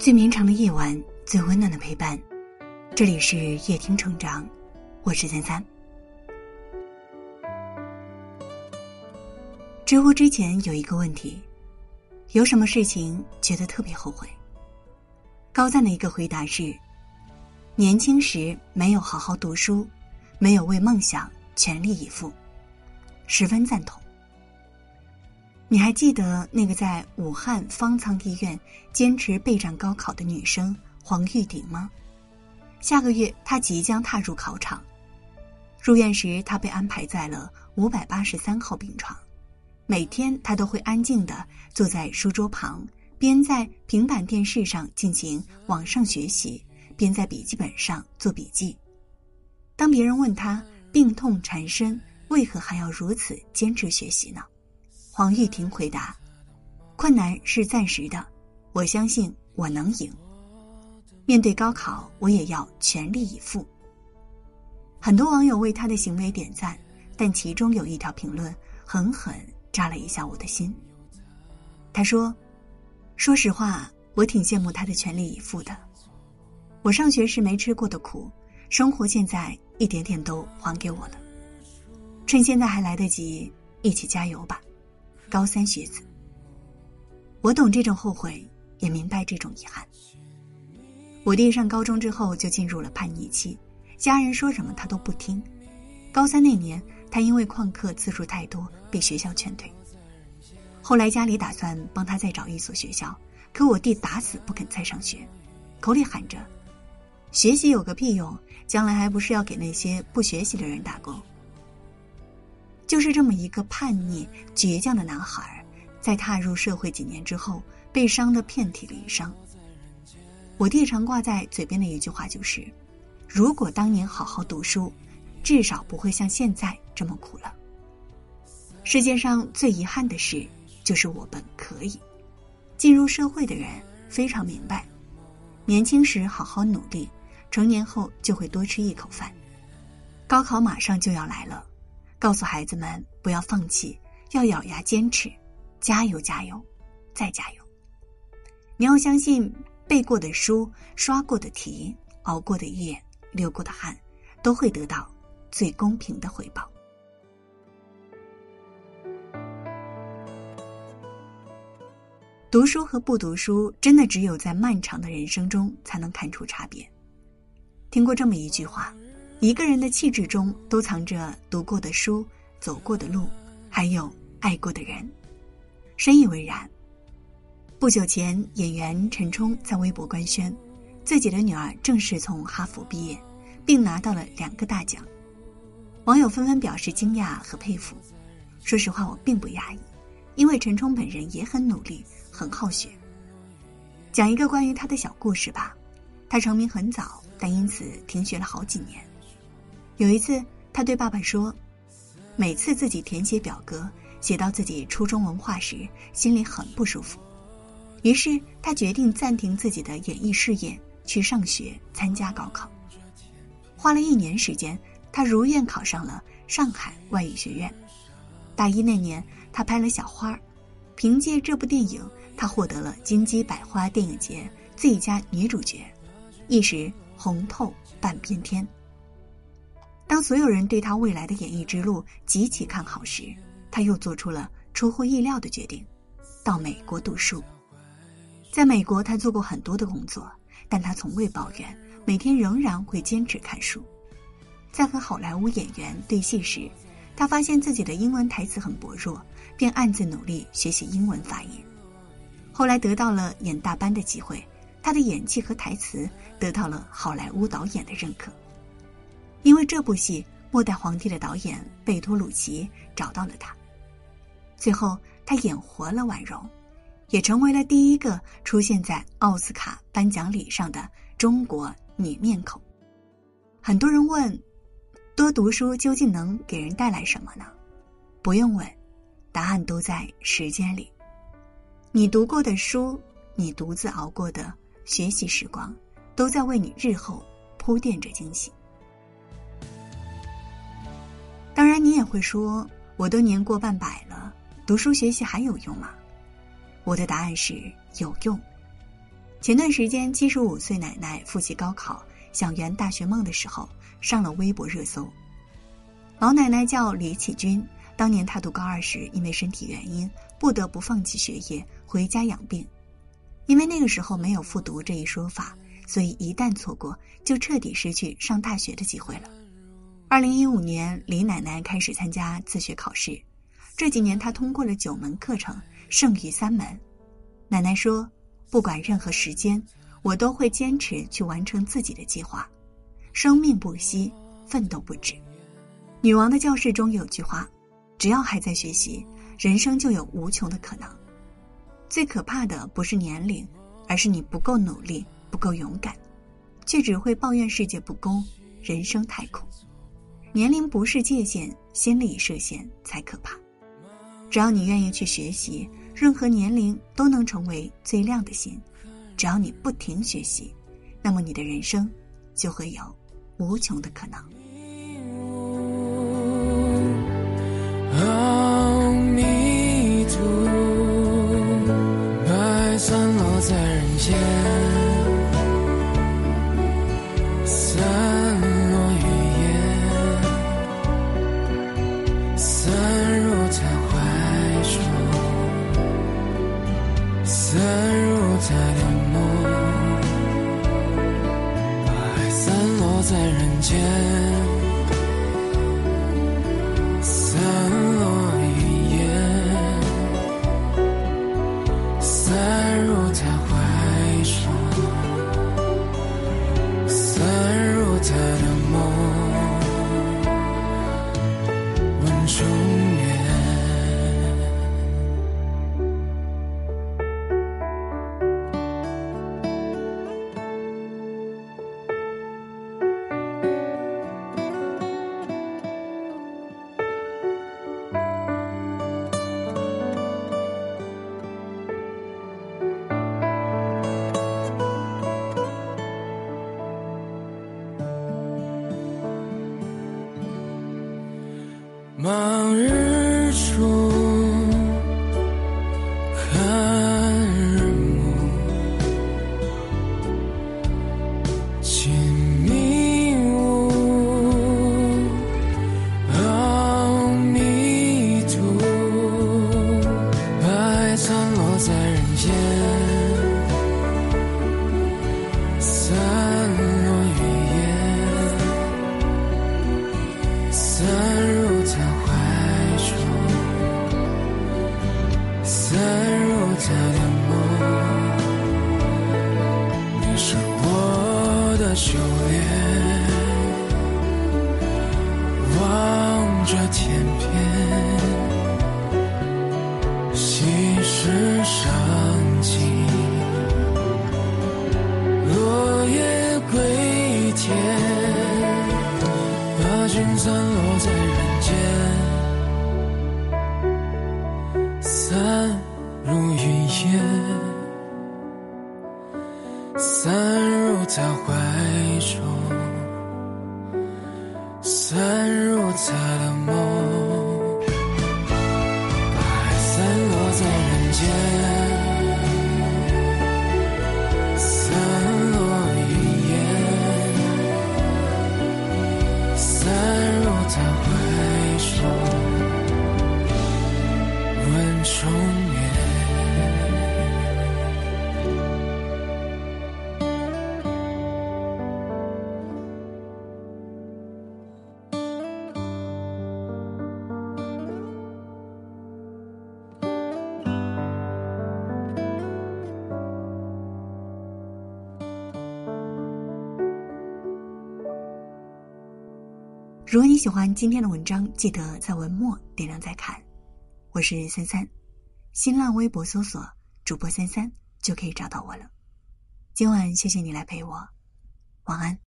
最绵长的夜晚，最温暖的陪伴。这里是夜听成长，我是三三。知乎之前有一个问题：有什么事情觉得特别后悔？高赞的一个回答是：年轻时没有好好读书，没有为梦想全力以赴，十分赞同。你还记得那个在武汉方舱医院坚持备战高考的女生黄玉婷吗？下个月她即将踏入考场。入院时，她被安排在了五百八十三号病床。每天，她都会安静的坐在书桌旁，边在平板电视上进行网上学习，边在笔记本上做笔记。当别人问她病痛缠身，为何还要如此坚持学习呢？黄玉婷回答：“困难是暂时的，我相信我能赢。面对高考，我也要全力以赴。”很多网友为他的行为点赞，但其中有一条评论狠狠扎了一下我的心。他说：“说实话，我挺羡慕他的全力以赴的。我上学时没吃过的苦，生活现在一点点都还给我了。趁现在还来得及，一起加油吧！”高三学子，我懂这种后悔，也明白这种遗憾。我弟上高中之后就进入了叛逆期，家人说什么他都不听。高三那年，他因为旷课次数太多，被学校劝退。后来家里打算帮他再找一所学校，可我弟打死不肯再上学，口里喊着：“学习有个屁用，将来还不是要给那些不学习的人打工。”就是这么一个叛逆、倔强的男孩，在踏入社会几年之后，被伤得遍体鳞伤。我弟常挂在嘴边的一句话就是：“如果当年好好读书，至少不会像现在这么苦了。”世界上最遗憾的事，就是我本可以进入社会的人非常明白，年轻时好好努力，成年后就会多吃一口饭。高考马上就要来了。告诉孩子们不要放弃，要咬牙坚持，加油加油，再加油！你要相信，背过的书、刷过的题、熬过的夜、流过的汗，都会得到最公平的回报。读书和不读书，真的只有在漫长的人生中才能看出差别。听过这么一句话。一个人的气质中都藏着读过的书、走过的路，还有爱过的人，深以为然。不久前，演员陈冲在微博官宣，自己的女儿正式从哈佛毕业，并拿到了两个大奖。网友纷纷表示惊讶和佩服。说实话，我并不讶异，因为陈冲本人也很努力，很好学。讲一个关于他的小故事吧。他成名很早，但因此停学了好几年。有一次，他对爸爸说：“每次自己填写表格，写到自己初中文化时，心里很不舒服。于是他决定暂停自己的演艺事业，去上学参加高考。花了一年时间，他如愿考上了上海外语学院。大一那年，他拍了《小花》，凭借这部电影，他获得了金鸡百花电影节最佳女主角，一时红透半边天。”当所有人对他未来的演艺之路极其看好时，他又做出了出乎意料的决定，到美国读书。在美国，他做过很多的工作，但他从未抱怨，每天仍然会坚持看书。在和好莱坞演员对戏时，他发现自己的英文台词很薄弱，便暗自努力学习英文发音。后来得到了演大班的机会，他的演技和台词得到了好莱坞导演的认可。因为这部戏，《末代皇帝》的导演贝托鲁奇找到了他，最后他演活了婉容，也成为了第一个出现在奥斯卡颁奖礼上的中国女面孔。很多人问，多读书究竟能给人带来什么呢？不用问，答案都在时间里。你读过的书，你独自熬过的学习时光，都在为你日后铺垫着惊喜。当然，你也会说，我都年过半百了，读书学习还有用吗？我的答案是有用。前段时间，七十五岁奶奶复习高考，想圆大学梦的时候，上了微博热搜。老奶奶叫李启军，当年她读高二时，因为身体原因，不得不放弃学业，回家养病。因为那个时候没有复读这一说法，所以一旦错过，就彻底失去上大学的机会了。二零一五年，李奶奶开始参加自学考试，这几年她通过了九门课程，剩余三门。奶奶说。不管任何时间，我都会坚持去完成自己的计划。生命不息，奋斗不止。女王的教室中有句话：只要还在学习，人生就有无穷的可能。最可怕的不是年龄，而是你不够努力、不够勇敢，却只会抱怨世界不公、人生太苦。年龄不是界限，心理设限才可怕。只要你愿意去学习。任何年龄都能成为最亮的星，只要你不停学习，那么你的人生就会有无穷的可能。阿弥陀，白散落在人间。间散落一夜散入他怀中散入他的梦中着天边，细世上尽，落叶归田，把君散落在人间。散如云烟，散入他怀中，散入他的梦，如果你喜欢今天的文章，记得在文末点亮再看。我是三三，新浪微博搜索主播三三就可以找到我了。今晚谢谢你来陪我，晚安。